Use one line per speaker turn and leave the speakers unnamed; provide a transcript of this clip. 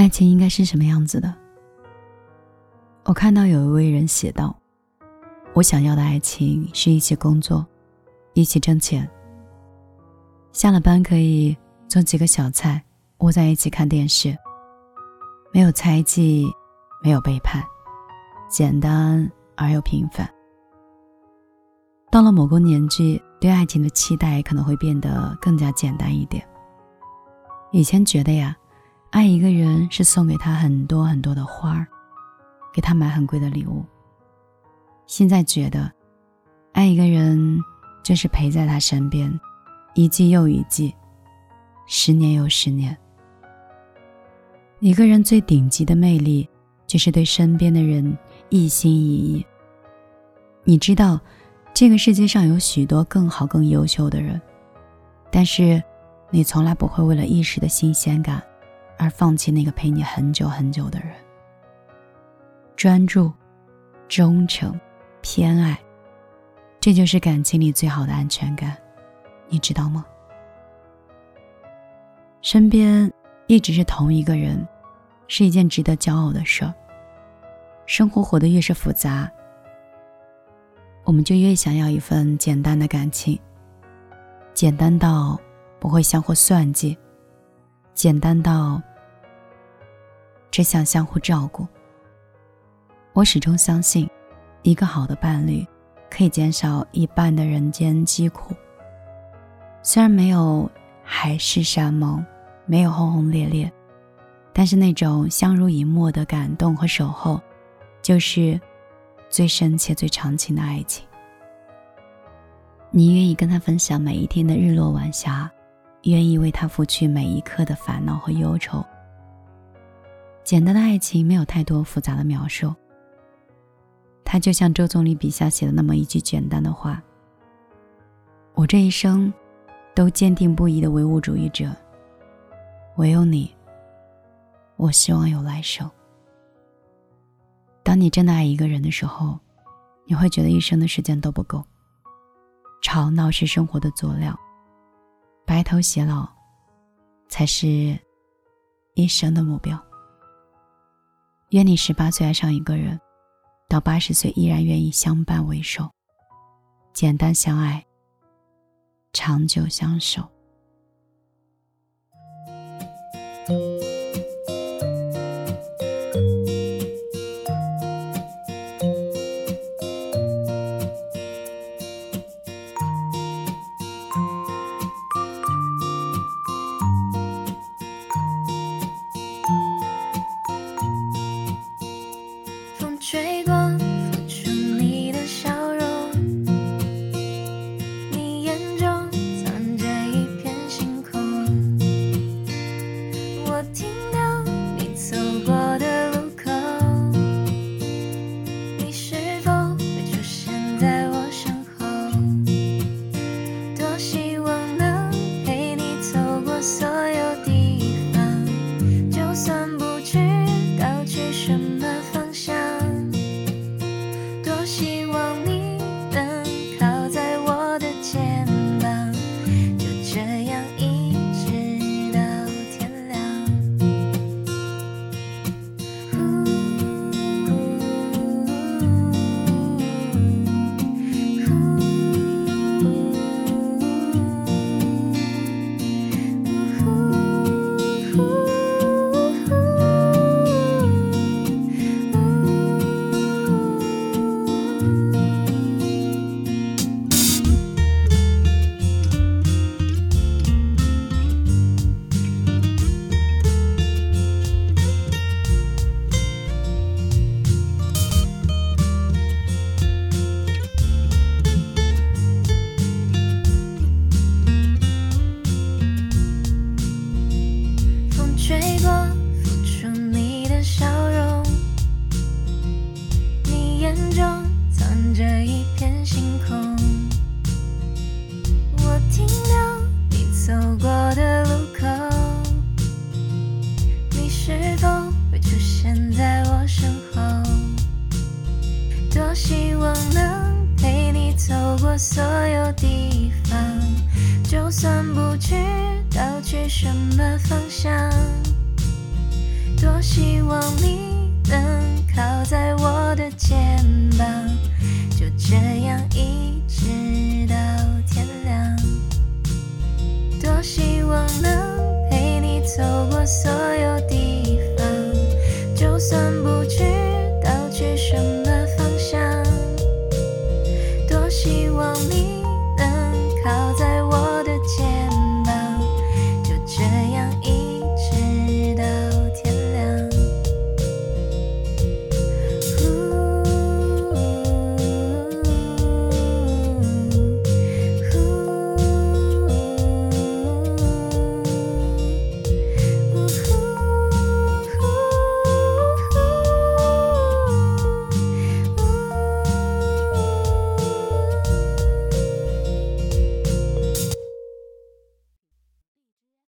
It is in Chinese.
爱情应该是什么样子的？我看到有一位人写道：“我想要的爱情是一起工作，一起挣钱。下了班可以做几个小菜，窝在一起看电视，没有猜忌，没有背叛，简单而又平凡。到了某个年纪，对爱情的期待可能会变得更加简单一点。以前觉得呀。”爱一个人是送给他很多很多的花儿，给他买很贵的礼物。现在觉得，爱一个人就是陪在他身边，一季又一季，十年又十年。一个人最顶级的魅力，就是对身边的人一心一意。你知道，这个世界上有许多更好、更优秀的人，但是你从来不会为了一时的新鲜感。而放弃那个陪你很久很久的人，专注、忠诚、偏爱，这就是感情里最好的安全感，你知道吗？身边一直是同一个人，是一件值得骄傲的事儿。生活活得越是复杂，我们就越想要一份简单的感情，简单到不会相互算计，简单到。只想相互照顾。我始终相信，一个好的伴侣可以减少一半的人间疾苦。虽然没有海誓山盟，没有轰轰烈烈，但是那种相濡以沫的感动和守候，就是最深切、最长情的爱情。你愿意跟他分享每一天的日落晚霞，愿意为他拂去每一刻的烦恼和忧愁。简单的爱情没有太多复杂的描述，它就像周总理笔下写的那么一句简单的话：“我这一生，都坚定不移的唯物主义者。唯有你，我希望有来生。”当你真的爱一个人的时候，你会觉得一生的时间都不够。吵闹是生活的佐料，白头偕老，才是一生的目标。愿你十八岁爱上一个人，到八十岁依然愿意相伴为首，简单相爱，长久相守。
能陪你走过所有地方就算不知道去什么方向多希望你能靠在我的肩膀就这样一直到天亮多希望
能陪你走过所有地方就算